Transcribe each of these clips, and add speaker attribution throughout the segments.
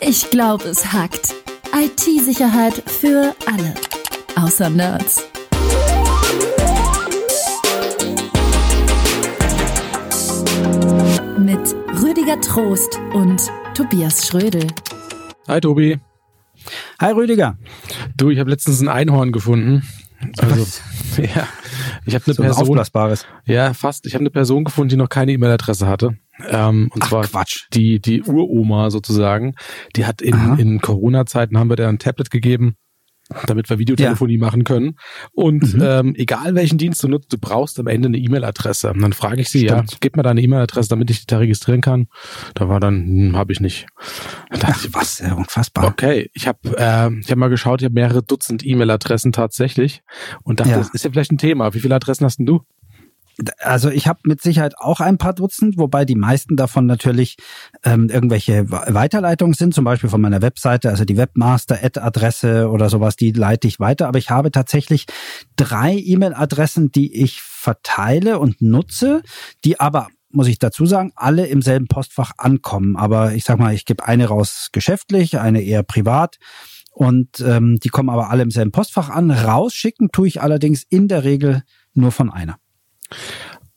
Speaker 1: Ich glaube, es hackt. IT-Sicherheit für alle. Außer Nerds. Mit Rüdiger Trost und Tobias Schrödel.
Speaker 2: Hi Tobi.
Speaker 3: Hi Rüdiger.
Speaker 2: Du, ich habe letztens ein Einhorn gefunden. Also, ja, ich habe eine
Speaker 3: so
Speaker 2: Person.
Speaker 3: Ein
Speaker 2: ja, fast. Ich habe eine Person gefunden, die noch keine E-Mail-Adresse hatte. Ähm, und
Speaker 3: Ach,
Speaker 2: zwar
Speaker 3: Quatsch.
Speaker 2: die die Uroma sozusagen. Die hat in, in Corona-Zeiten haben wir der ein Tablet gegeben damit wir Videotelefonie ja. machen können. Und mhm. ähm, egal welchen Dienst du nutzt, du brauchst am Ende eine E-Mail-Adresse. Und dann frage ich sie, Stimmt. ja, gib mir deine E-Mail-Adresse, damit ich dich da registrieren kann. Da war dann, hm, habe ich nicht.
Speaker 3: Ach, ich, was, ja, unfassbar.
Speaker 2: Okay, ich habe äh, ich hab mal geschaut, ich habe mehrere Dutzend E-Mail-Adressen tatsächlich und dachte, ja. das ist ja vielleicht ein Thema. Wie viele Adressen hast denn du?
Speaker 3: Also ich habe mit Sicherheit auch ein paar Dutzend, wobei die meisten davon natürlich ähm, irgendwelche Weiterleitungen sind, zum Beispiel von meiner Webseite, also die Webmaster-Ad-Adresse oder sowas, die leite ich weiter. Aber ich habe tatsächlich drei E-Mail-Adressen, die ich verteile und nutze, die aber muss ich dazu sagen, alle im selben Postfach ankommen. Aber ich sag mal, ich gebe eine raus geschäftlich, eine eher privat. Und ähm, die kommen aber alle im selben Postfach an. Rausschicken tue ich allerdings in der Regel nur von einer.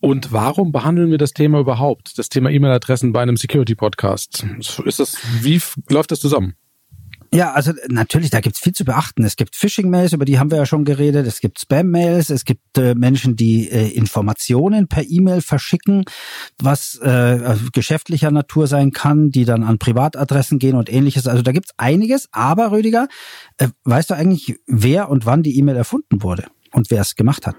Speaker 2: Und warum behandeln wir das Thema überhaupt? Das Thema E-Mail-Adressen bei einem Security-Podcast. Ist das, wie läuft das zusammen?
Speaker 3: Ja, also natürlich, da gibt's viel zu beachten. Es gibt Phishing-Mails, über die haben wir ja schon geredet. Es gibt Spam-Mails, es gibt äh, Menschen, die äh, Informationen per E-Mail verschicken, was äh, geschäftlicher Natur sein kann, die dann an Privatadressen gehen und ähnliches. Also da gibt's einiges. Aber Rüdiger, äh, weißt du eigentlich, wer und wann die E-Mail erfunden wurde und wer es gemacht hat?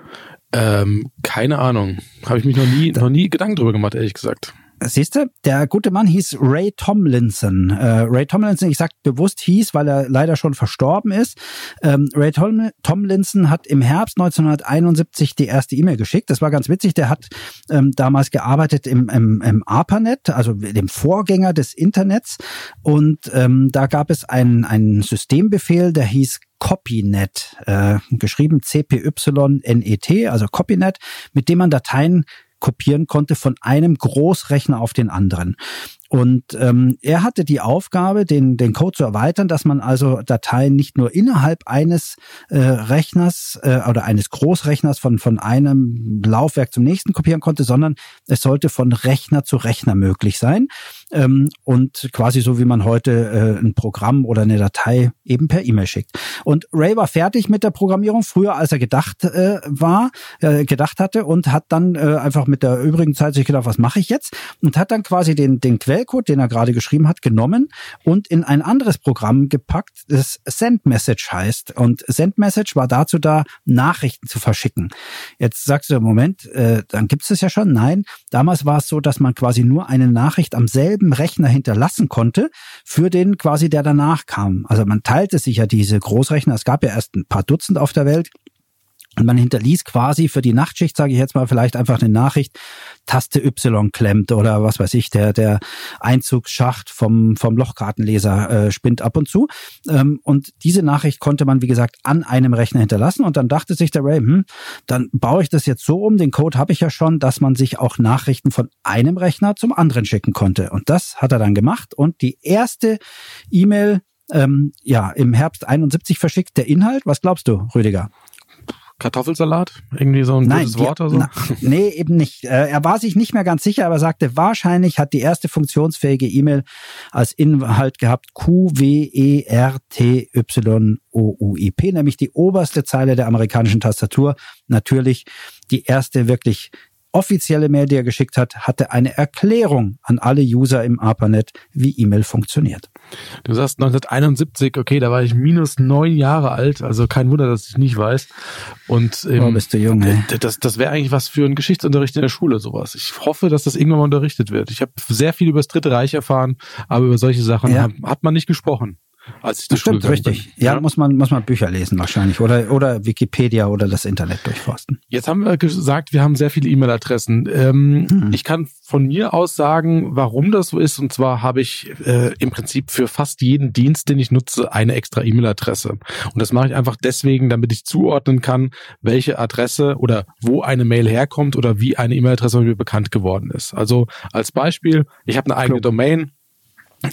Speaker 2: Ähm, keine Ahnung. Habe ich mich noch nie, noch nie Gedanken drüber gemacht, ehrlich gesagt.
Speaker 3: Siehst du, der gute Mann hieß Ray Tomlinson. Äh, Ray Tomlinson, ich sag bewusst hieß, weil er leider schon verstorben ist. Ähm, Ray Tom Tomlinson hat im Herbst 1971 die erste E-Mail geschickt. Das war ganz witzig. Der hat ähm, damals gearbeitet im, im, im ARPANET, also dem Vorgänger des Internets. Und ähm, da gab es einen, einen Systembefehl, der hieß Copynet, äh, geschrieben C-P-Y-N-E-T, also Copynet, mit dem man Dateien kopieren konnte von einem Großrechner auf den anderen. Und ähm, er hatte die Aufgabe, den, den Code zu erweitern, dass man also Dateien nicht nur innerhalb eines äh, Rechners äh, oder eines Großrechners von, von einem Laufwerk zum nächsten kopieren konnte, sondern es sollte von Rechner zu Rechner möglich sein. Ähm, und quasi so wie man heute äh, ein Programm oder eine Datei eben per E-Mail schickt. Und Ray war fertig mit der Programmierung, früher als er gedacht äh, war, äh, gedacht hatte und hat dann äh, einfach mit der übrigen Zeit sich gedacht, was mache ich jetzt? Und hat dann quasi den, den Quell Quellcode, den er gerade geschrieben hat, genommen und in ein anderes Programm gepackt, das SendMessage heißt. Und SendMessage war dazu da, Nachrichten zu verschicken. Jetzt sagst du, Moment, äh, dann gibt es ja schon. Nein, damals war es so, dass man quasi nur eine Nachricht am selben Rechner hinterlassen konnte für den quasi, der danach kam. Also man teilte sich ja diese Großrechner. Es gab ja erst ein paar Dutzend auf der Welt. Und man hinterließ quasi für die Nachtschicht, sage ich jetzt mal, vielleicht einfach eine Nachricht, Taste Y klemmt oder was weiß ich, der, der Einzugsschacht vom, vom Lochkartenleser äh, spinnt ab und zu. Ähm, und diese Nachricht konnte man, wie gesagt, an einem Rechner hinterlassen. Und dann dachte sich der Ray, hm, dann baue ich das jetzt so um, den Code habe ich ja schon, dass man sich auch Nachrichten von einem Rechner zum anderen schicken konnte. Und das hat er dann gemacht. Und die erste E-Mail ähm, ja, im Herbst 71 verschickt. Der Inhalt, was glaubst du, Rüdiger?
Speaker 2: Kartoffelsalat? Irgendwie so ein Nein, gutes Wort oder so? Na,
Speaker 3: nee, eben nicht. Äh, er war sich nicht mehr ganz sicher, aber sagte, wahrscheinlich hat die erste funktionsfähige E-Mail als Inhalt gehabt Q-W-E-R-T-Y-O-U-I-P, nämlich die oberste Zeile der amerikanischen Tastatur. Natürlich die erste wirklich offizielle Mail, die er geschickt hat, hatte eine Erklärung an alle User im ARPANET, wie E-Mail funktioniert.
Speaker 2: Du sagst 1971, okay, da war ich minus neun Jahre alt, also kein Wunder, dass ich nicht weiß. Und
Speaker 3: ähm, oh, bist du jung, ey.
Speaker 2: das, das wäre eigentlich was für einen Geschichtsunterricht in der Schule, sowas. Ich hoffe, dass das irgendwann mal unterrichtet wird. Ich habe sehr viel über das Dritte Reich erfahren, aber über solche Sachen ja. hat, hat man nicht gesprochen als ich das
Speaker 3: Stimmt, richtig. Ja, ja, muss man muss man Bücher lesen wahrscheinlich oder oder Wikipedia oder das Internet durchforsten.
Speaker 2: Jetzt haben wir gesagt, wir haben sehr viele E-Mail-Adressen. Ähm, hm. Ich kann von mir aus sagen, warum das so ist. Und zwar habe ich äh, im Prinzip für fast jeden Dienst, den ich nutze, eine extra E-Mail-Adresse. Und das mache ich einfach deswegen, damit ich zuordnen kann, welche Adresse oder wo eine Mail herkommt oder wie eine E-Mail-Adresse mir bekannt geworden ist. Also als Beispiel, ich habe eine eigene Domain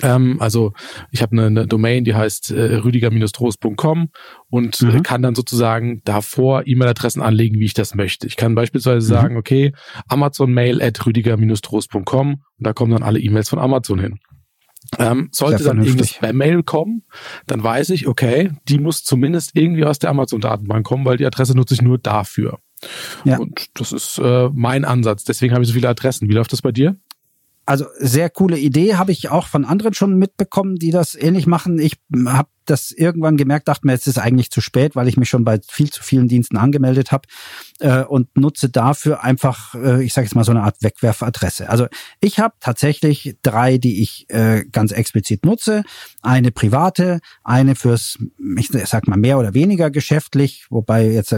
Speaker 2: Ähm, also ich habe eine, eine Domain, die heißt äh, rüdiger-trost.com und mhm. kann dann sozusagen davor E-Mail-Adressen anlegen, wie ich das möchte. Ich kann beispielsweise mhm. sagen, okay, Amazon Mail at rüdiger-trost.com und da kommen dann alle E-Mails von Amazon hin. Ähm, sollte dann irgendwas Spam-Mail kommen, dann weiß ich, okay, die muss zumindest irgendwie aus der Amazon-Datenbank kommen, weil die Adresse nutze ich nur dafür. Ja. Und das ist äh, mein Ansatz. Deswegen habe ich so viele Adressen. Wie läuft das bei dir?
Speaker 3: Also sehr coole Idee, habe ich auch von anderen schon mitbekommen, die das ähnlich machen. Ich habe das irgendwann gemerkt, dachte mir, jetzt ist eigentlich zu spät, weil ich mich schon bei viel zu vielen Diensten angemeldet habe äh, und nutze dafür einfach, äh, ich sage jetzt mal so eine Art Wegwerfadresse. Also ich habe tatsächlich drei, die ich äh, ganz explizit nutze. Eine private, eine fürs, ich sag mal mehr oder weniger geschäftlich, wobei jetzt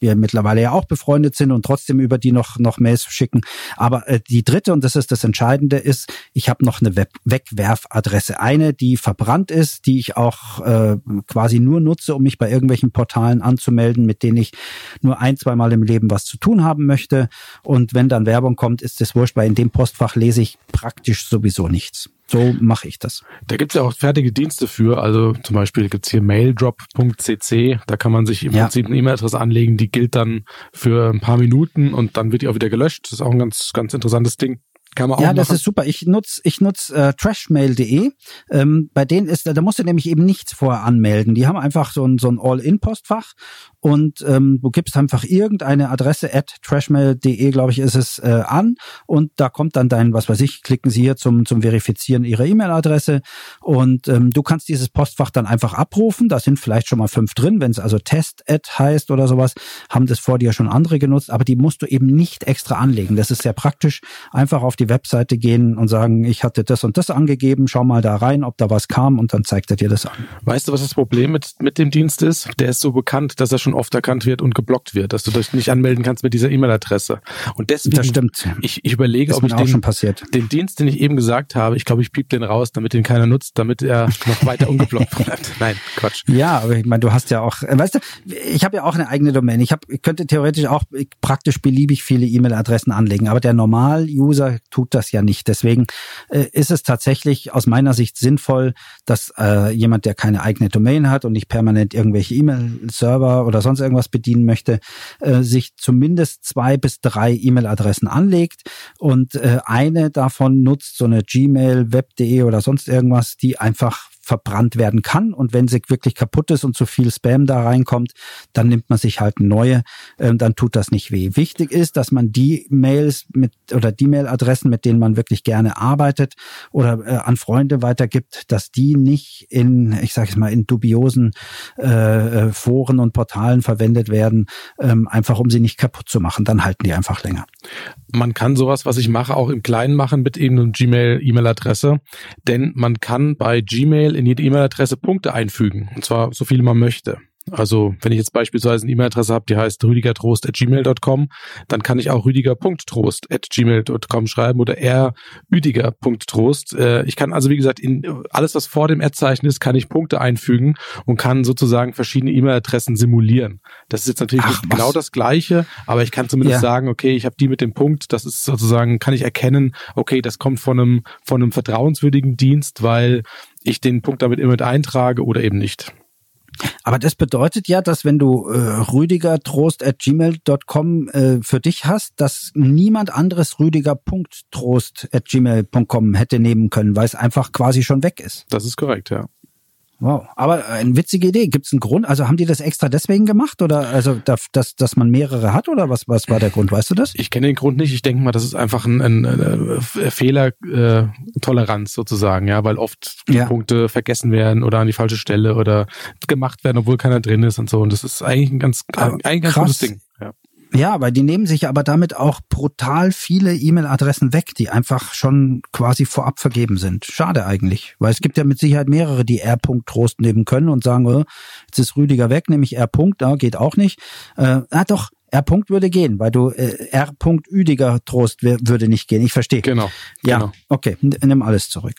Speaker 3: wir mittlerweile ja auch befreundet sind und trotzdem über die noch noch Mails schicken. Aber äh, die dritte und das ist das Entscheidende ist, ich habe noch eine Web Wegwerfadresse, eine, die verbrannt ist, die ich auch äh, quasi nur nutze, um mich bei irgendwelchen Portalen anzumelden, mit denen ich nur ein, zwei Mal im Leben was zu tun haben möchte. Und wenn dann Werbung kommt, ist es wurscht, weil in dem Postfach lese ich praktisch sowieso nichts. So mache ich das.
Speaker 2: Da gibt's ja auch fertige Dienste für. Also zum Beispiel gibt's hier maildrop.cc. Da kann man sich im ja. Prinzip eine E-Mail-Adresse anlegen, die gilt dann für ein paar Minuten und dann wird die auch wieder gelöscht. Das ist auch ein ganz, ganz interessantes Ding.
Speaker 3: Kann man auch ja, das ist super. Ich nutze ich nutz, äh, trashmail.de. Ähm, bei denen ist, da musst du nämlich eben nichts vorher anmelden. Die haben einfach so ein, so ein All-In-Postfach und ähm, du gibst einfach irgendeine Adresse at trashmail.de, glaube ich, ist es äh, an und da kommt dann dein, was weiß ich, klicken Sie hier zum zum Verifizieren Ihrer E-Mail-Adresse und ähm, du kannst dieses Postfach dann einfach abrufen. Da sind vielleicht schon mal fünf drin, wenn es also Test-Ad heißt oder sowas, haben das vor dir schon andere genutzt, aber die musst du eben nicht extra anlegen. Das ist sehr praktisch. Einfach auf die Webseite gehen und sagen, ich hatte das und das angegeben, schau mal da rein, ob da was kam und dann zeigt er dir das an.
Speaker 2: Weißt du, was das Problem mit mit dem Dienst ist? Der ist so bekannt, dass er schon oft erkannt wird und geblockt wird, dass du dich nicht anmelden kannst mit dieser E-Mail-Adresse. Und deswegen,
Speaker 3: das stimmt.
Speaker 2: Ich, ich überlege,
Speaker 3: das
Speaker 2: ob ich
Speaker 3: den,
Speaker 2: den Dienst, den ich eben gesagt habe, ich glaube, ich piep den raus, damit den keiner nutzt, damit er noch weiter ungeblockt bleibt. Nein, Quatsch.
Speaker 3: Ja, aber ich meine, du hast ja auch, weißt du, ich habe ja auch eine eigene Domain. Ich, hab, ich könnte theoretisch auch praktisch beliebig viele E-Mail-Adressen anlegen, aber der Normal-User tut das ja nicht. Deswegen äh, ist es tatsächlich aus meiner Sicht sinnvoll, dass äh, jemand, der keine eigene Domain hat und nicht permanent irgendwelche E-Mail-Server oder sonst irgendwas bedienen möchte, äh, sich zumindest zwei bis drei E-Mail-Adressen anlegt und äh, eine davon nutzt, so eine Gmail, Web.de oder sonst irgendwas, die einfach verbrannt werden kann. Und wenn sie wirklich kaputt ist und zu viel Spam da reinkommt, dann nimmt man sich halt eine neue. Ähm, dann tut das nicht weh. Wichtig ist, dass man die Mails mit oder die Mailadressen, mit denen man wirklich gerne arbeitet oder äh, an Freunde weitergibt, dass die nicht in, ich sage es mal, in dubiosen äh, äh, Foren und Portalen verwendet werden, ähm, einfach um sie nicht kaputt zu machen. Dann halten die einfach länger.
Speaker 2: Man kann sowas, was ich mache, auch im Kleinen machen mit eben einem Gmail-E-Mail-Adresse, denn man kann bei Gmail in jede E-Mail-Adresse Punkte einfügen. Und zwar so viele man möchte. Also wenn ich jetzt beispielsweise eine E-Mail-Adresse habe, die heißt rüdigertrost.gmail.com, dann kann ich auch rüdiger.trost.gmail.com schreiben oder rüdiger.trost. Äh, ich kann also, wie gesagt, in alles, was vor dem Ad-Zeichen ist, kann ich Punkte einfügen und kann sozusagen verschiedene E-Mail-Adressen simulieren. Das ist jetzt natürlich Ach, nicht genau das Gleiche, aber ich kann zumindest ja. sagen, okay, ich habe die mit dem Punkt, das ist sozusagen, kann ich erkennen, okay, das kommt von einem, von einem vertrauenswürdigen Dienst, weil ich den Punkt damit immer mit eintrage oder eben nicht.
Speaker 3: Aber das bedeutet ja, dass wenn du äh, rüdigertrost@gmail.com äh, für dich hast, dass niemand anderes rüdiger.trost@gmail.com hätte nehmen können, weil es einfach quasi schon weg ist.
Speaker 2: Das ist korrekt, ja.
Speaker 3: Wow, aber eine witzige Idee. Gibt es einen Grund? Also haben die das extra deswegen gemacht oder also dass, dass man mehrere hat oder was was war der Grund? Weißt du das?
Speaker 2: Ich kenne den Grund nicht. Ich denke mal, das ist einfach ein, ein, ein Fehlertoleranz äh, sozusagen, ja, weil oft ja. Punkte vergessen werden oder an die falsche Stelle oder gemacht werden, obwohl keiner drin ist und so. Und das ist eigentlich ein ganz, eigentlich ein ganz gutes Ding. Ja.
Speaker 3: Ja, weil die nehmen sich aber damit auch brutal viele E-Mail-Adressen weg, die einfach schon quasi vorab vergeben sind. Schade eigentlich, weil es gibt ja mit Sicherheit mehrere, die R. Trost nehmen können und sagen, oh, jetzt ist Rüdiger weg, nämlich R. Da geht auch nicht. Äh, ah, doch, R. würde gehen, weil du äh, R. Üdiger Trost würde nicht gehen. Ich verstehe.
Speaker 2: Genau.
Speaker 3: Ja,
Speaker 2: genau.
Speaker 3: okay, nimm alles zurück.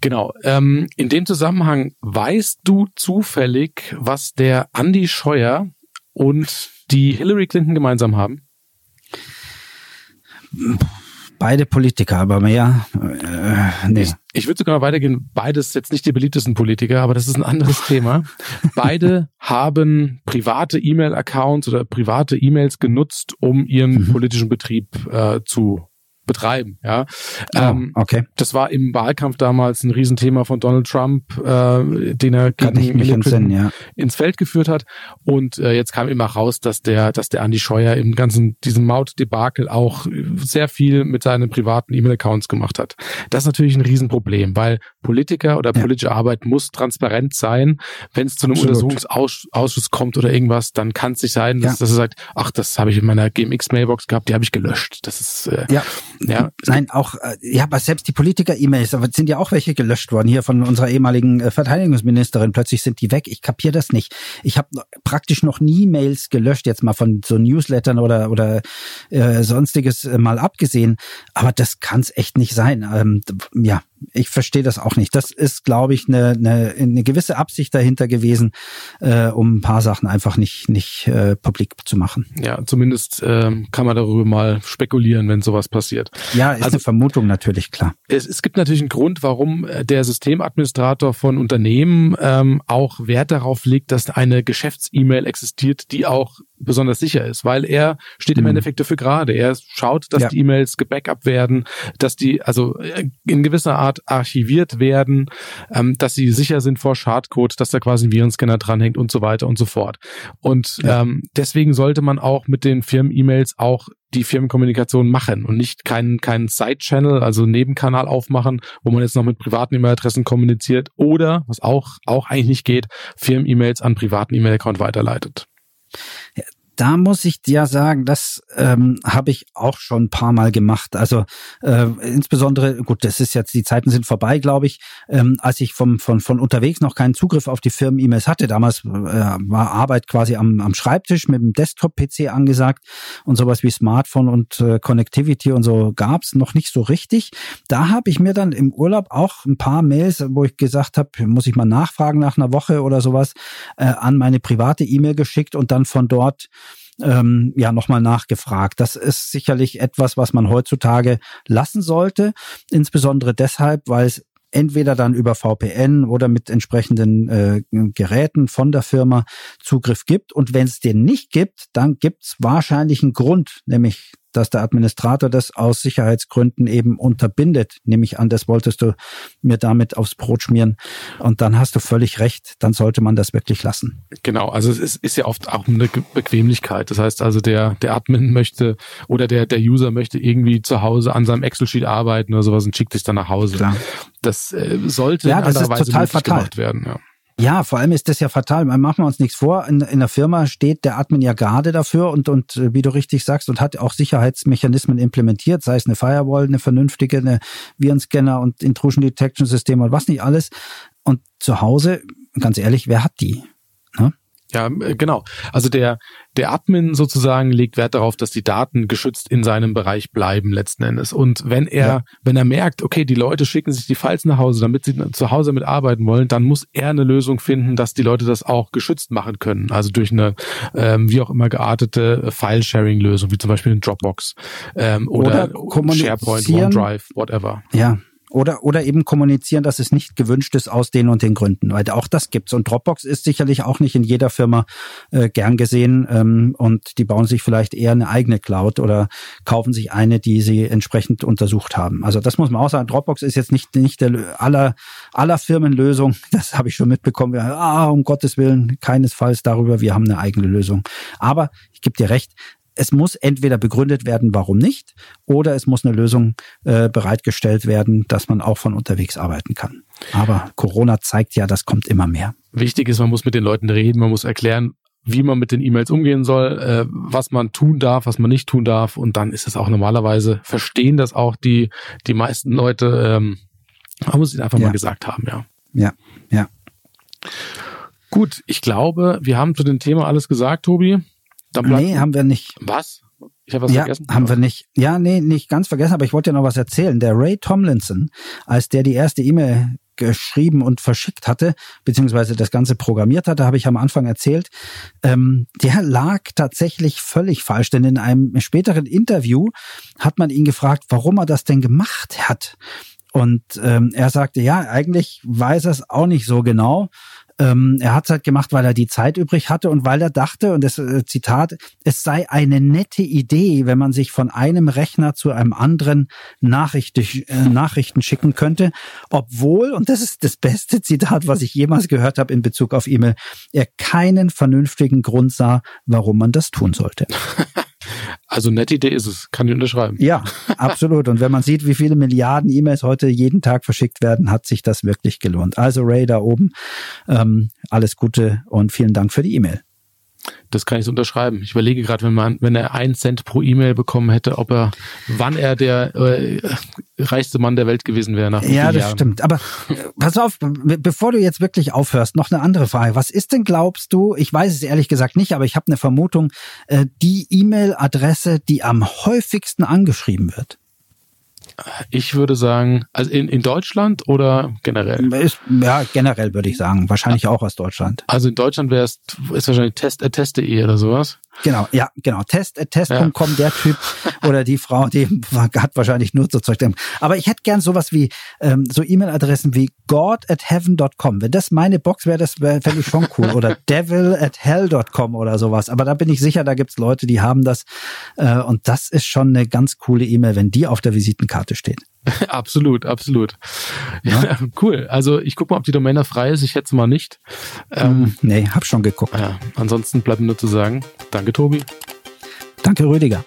Speaker 2: Genau. Ähm, in dem Zusammenhang weißt du zufällig, was der Andy Scheuer und die Hillary Clinton gemeinsam haben?
Speaker 3: Beide Politiker, aber mehr. Äh, nee.
Speaker 2: Ich, ich würde sogar weitergehen. Beides jetzt nicht die beliebtesten Politiker, aber das ist ein anderes Thema. Beide haben private E-Mail-Accounts oder private E-Mails genutzt, um ihren mhm. politischen Betrieb äh, zu betreiben. Ja,
Speaker 3: oh, ähm, okay.
Speaker 2: Das war im Wahlkampf damals ein Riesenthema von Donald Trump, äh, den er
Speaker 3: gegen Hillary Clinton ja.
Speaker 2: ins Feld geführt hat. Und äh, jetzt kam immer raus, dass der, dass der Andy Scheuer im ganzen diesem Mautdebakel auch sehr viel mit seinen privaten E-Mail-Accounts gemacht hat. Das ist natürlich ein Riesenproblem, weil Politiker oder politische ja. Arbeit muss transparent sein. Wenn es zu einem Absolut. Untersuchungsausschuss kommt oder irgendwas, dann kann es nicht sein, dass, ja. dass er sagt, ach, das habe ich in meiner GMX-Mailbox gehabt, die habe ich gelöscht. Das ist äh,
Speaker 3: ja ja. Nein, auch, äh, ja, aber selbst die Politiker-E-Mails, aber sind ja auch welche gelöscht worden hier von unserer ehemaligen äh, Verteidigungsministerin. Plötzlich sind die weg. Ich kapiere das nicht. Ich habe praktisch noch nie Mails gelöscht, jetzt mal von so Newslettern oder, oder äh, sonstiges äh, mal abgesehen. Aber das kann es echt nicht sein. Ähm, ja, ich verstehe das auch nicht. Das ist, glaube ich, eine, eine, eine gewisse Absicht dahinter gewesen, äh, um ein paar Sachen einfach nicht, nicht äh, publik zu machen.
Speaker 2: Ja, zumindest ähm, kann man darüber mal spekulieren, wenn sowas passiert.
Speaker 3: Ja, ist also, eine Vermutung natürlich, klar.
Speaker 2: Es, es gibt natürlich einen Grund, warum äh, der Systemadministrator von Unternehmen ähm, auch Wert darauf legt, dass eine Geschäfts-E-Mail existiert, die auch besonders sicher ist, weil er steht im mhm. Endeffekt dafür gerade. Er schaut, dass ja. die E-Mails gebackupt werden, dass die also äh, in gewisser Art archiviert werden, ähm, dass sie sicher sind vor Schadcode, dass da quasi ein Virenscanner dranhängt und so weiter und so fort. Und ja. ähm, deswegen sollte man auch mit den Firmen-E-Mails auch die Firmenkommunikation machen und nicht keinen keinen Side-Channel, also Nebenkanal aufmachen, wo man jetzt noch mit privaten E-Mail-Adressen kommuniziert oder, was auch, auch eigentlich nicht geht, Firmen-E-Mails an privaten E-Mail-Account weiterleitet
Speaker 3: da muss ich dir sagen, das ähm, habe ich auch schon ein paar Mal gemacht. Also äh, insbesondere, gut, das ist jetzt, die Zeiten sind vorbei, glaube ich, ähm, als ich vom, von, von unterwegs noch keinen Zugriff auf die Firmen-E-Mails hatte. Damals äh, war Arbeit quasi am, am Schreibtisch mit dem Desktop-PC angesagt und sowas wie Smartphone und äh, Connectivity und so gab's noch nicht so richtig. Da habe ich mir dann im Urlaub auch ein paar Mails, wo ich gesagt habe, muss ich mal nachfragen nach einer Woche oder sowas, äh, an meine private E-Mail geschickt und dann von dort ähm, ja nochmal nachgefragt. Das ist sicherlich etwas, was man heutzutage lassen sollte, insbesondere deshalb, weil es entweder dann über VPN oder mit entsprechenden äh, Geräten von der Firma Zugriff gibt. Und wenn es den nicht gibt, dann gibt es wahrscheinlich einen Grund, nämlich dass der Administrator das aus Sicherheitsgründen eben unterbindet. Nehme ich an, das wolltest du mir damit aufs Brot schmieren. Und dann hast du völlig recht, dann sollte man das wirklich lassen.
Speaker 2: Genau, also es ist, ja oft auch eine Bequemlichkeit. Das heißt also, der, der Admin möchte oder der, der User möchte irgendwie zu Hause an seinem Excel-Sheet arbeiten oder sowas und schickt sich dann nach Hause.
Speaker 3: Klar.
Speaker 2: Das äh, sollte
Speaker 3: ja, das in anderer Weise total fatal.
Speaker 2: gemacht werden. Ja.
Speaker 3: Ja, vor allem ist das ja fatal. Machen wir uns nichts vor. In, in der Firma steht der Admin ja gerade dafür und, und äh, wie du richtig sagst, und hat auch Sicherheitsmechanismen implementiert, sei es eine Firewall, eine vernünftige, eine Virenscanner und Intrusion Detection System und was nicht alles. Und zu Hause, ganz ehrlich, wer hat die?
Speaker 2: Ne? Ja, äh, genau. Also der, der Admin sozusagen legt Wert darauf, dass die Daten geschützt in seinem Bereich bleiben letzten Endes. Und wenn er, ja. wenn er merkt, okay, die Leute schicken sich die Files nach Hause, damit sie zu Hause mit arbeiten wollen, dann muss er eine Lösung finden, dass die Leute das auch geschützt machen können. Also durch eine, ähm, wie auch immer geartete File-Sharing-Lösung, wie zum Beispiel in Dropbox ähm, oder, oder SharePoint, OneDrive, whatever.
Speaker 3: Ja, oder, oder eben kommunizieren, dass es nicht gewünscht ist aus den und den Gründen. Weil auch das gibt's. Und Dropbox ist sicherlich auch nicht in jeder Firma äh, gern gesehen. Ähm, und die bauen sich vielleicht eher eine eigene Cloud oder kaufen sich eine, die sie entsprechend untersucht haben. Also das muss man auch sagen. Dropbox ist jetzt nicht, nicht der aller, aller Firmenlösung. Das habe ich schon mitbekommen. Ah, um Gottes Willen, keinesfalls darüber. Wir haben eine eigene Lösung. Aber ich gebe dir recht, es muss entweder begründet werden, warum nicht, oder es muss eine Lösung äh, bereitgestellt werden, dass man auch von unterwegs arbeiten kann. Aber Corona zeigt ja, das kommt immer mehr.
Speaker 2: Wichtig ist, man muss mit den Leuten reden, man muss erklären, wie man mit den E-Mails umgehen soll, äh, was man tun darf, was man nicht tun darf. Und dann ist es auch normalerweise, verstehen das auch die, die meisten Leute. Ähm, man muss es einfach ja. mal gesagt haben, ja.
Speaker 3: Ja, ja.
Speaker 2: Gut, ich glaube, wir haben zu dem Thema alles gesagt, Tobi.
Speaker 3: Dann bleibt nee, haben wir nicht.
Speaker 2: Was? Ich habe was
Speaker 3: ja,
Speaker 2: vergessen.
Speaker 3: Haben wir nicht. Ja, nee, nicht ganz vergessen, aber ich wollte ja noch was erzählen. Der Ray Tomlinson, als der die erste E-Mail geschrieben und verschickt hatte, beziehungsweise das Ganze programmiert hatte, habe ich am Anfang erzählt, ähm, der lag tatsächlich völlig falsch. Denn in einem späteren Interview hat man ihn gefragt, warum er das denn gemacht hat. Und ähm, er sagte, ja, eigentlich weiß er es auch nicht so genau. Ähm, er hat es halt gemacht, weil er die Zeit übrig hatte und weil er dachte, und das äh, Zitat, es sei eine nette Idee, wenn man sich von einem Rechner zu einem anderen Nachricht, äh, Nachrichten schicken könnte, obwohl, und das ist das beste Zitat, was ich jemals gehört habe in Bezug auf E-Mail, er keinen vernünftigen Grund sah, warum man das tun sollte.
Speaker 2: Also nette Idee ist es, kann ich unterschreiben.
Speaker 3: Ja, absolut. Und wenn man sieht, wie viele Milliarden E-Mails heute jeden Tag verschickt werden, hat sich das wirklich gelohnt. Also Ray da oben, ähm, alles Gute und vielen Dank für die E-Mail.
Speaker 2: Das kann ich so unterschreiben. Ich überlege gerade, wenn man, wenn er einen Cent pro E-Mail bekommen hätte, ob er, wann er der äh, reichste Mann der Welt gewesen wäre. Nach
Speaker 3: ja, das
Speaker 2: Jahren.
Speaker 3: stimmt. Aber äh, pass auf, bevor du jetzt wirklich aufhörst, noch eine andere Frage. Was ist denn, glaubst du, ich weiß es ehrlich gesagt nicht, aber ich habe eine Vermutung, äh, die E-Mail-Adresse, die am häufigsten angeschrieben wird?
Speaker 2: Ich würde sagen, also in, in Deutschland oder generell?
Speaker 3: Ist, ja, generell würde ich sagen. Wahrscheinlich auch aus Deutschland.
Speaker 2: Also in Deutschland wäre es ist wahrscheinlich test, äh, teste oder sowas.
Speaker 3: Genau, ja, genau. Test, äh, test.com, ja. der Typ oder die Frau, die hat wahrscheinlich nur so Zeug. Aber ich hätte gern sowas wie, ähm, so E-Mail-Adressen wie god at heaven.com. Wenn das meine Box wäre, das wäre fände ich schon cool. Oder devil at hell.com oder sowas. Aber da bin ich sicher, da gibt's Leute, die haben das. Äh, und das ist schon eine ganz coole E-Mail, wenn die auf der Visitenkarte steht.
Speaker 2: absolut, absolut. Ja, ja, cool. Also ich gucke mal, ob die Domain frei ist. Ich schätze mal nicht.
Speaker 3: Ähm, nee, hab schon geguckt.
Speaker 2: Ja, ansonsten bleibt nur zu sagen, danke Tobi.
Speaker 3: Danke Rüdiger.